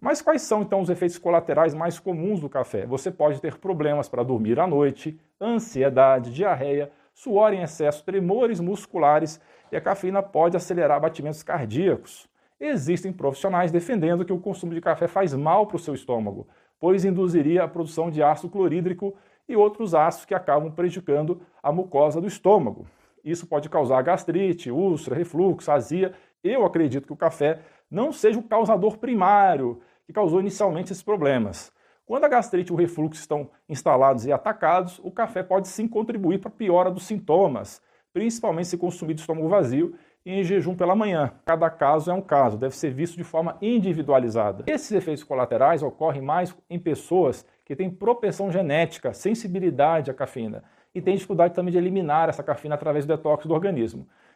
Mas quais são então os efeitos colaterais mais comuns do café? Você pode ter problemas para dormir à noite, ansiedade, diarreia, suor em excesso, tremores musculares e a cafeína pode acelerar batimentos cardíacos. Existem profissionais defendendo que o consumo de café faz mal para o seu estômago, pois induziria a produção de ácido clorídrico e outros ácidos que acabam prejudicando a mucosa do estômago. Isso pode causar gastrite, úlcera, refluxo, azia. Eu acredito que o café não seja o causador primário que causou inicialmente esses problemas. Quando a gastrite e o refluxo estão instalados e atacados, o café pode sim contribuir para a piora dos sintomas, principalmente se consumido estômago vazio e em jejum pela manhã. Cada caso é um caso, deve ser visto de forma individualizada. Esses efeitos colaterais ocorrem mais em pessoas que têm propensão genética, sensibilidade à cafeína e têm dificuldade também de eliminar essa cafeína através do detox do organismo.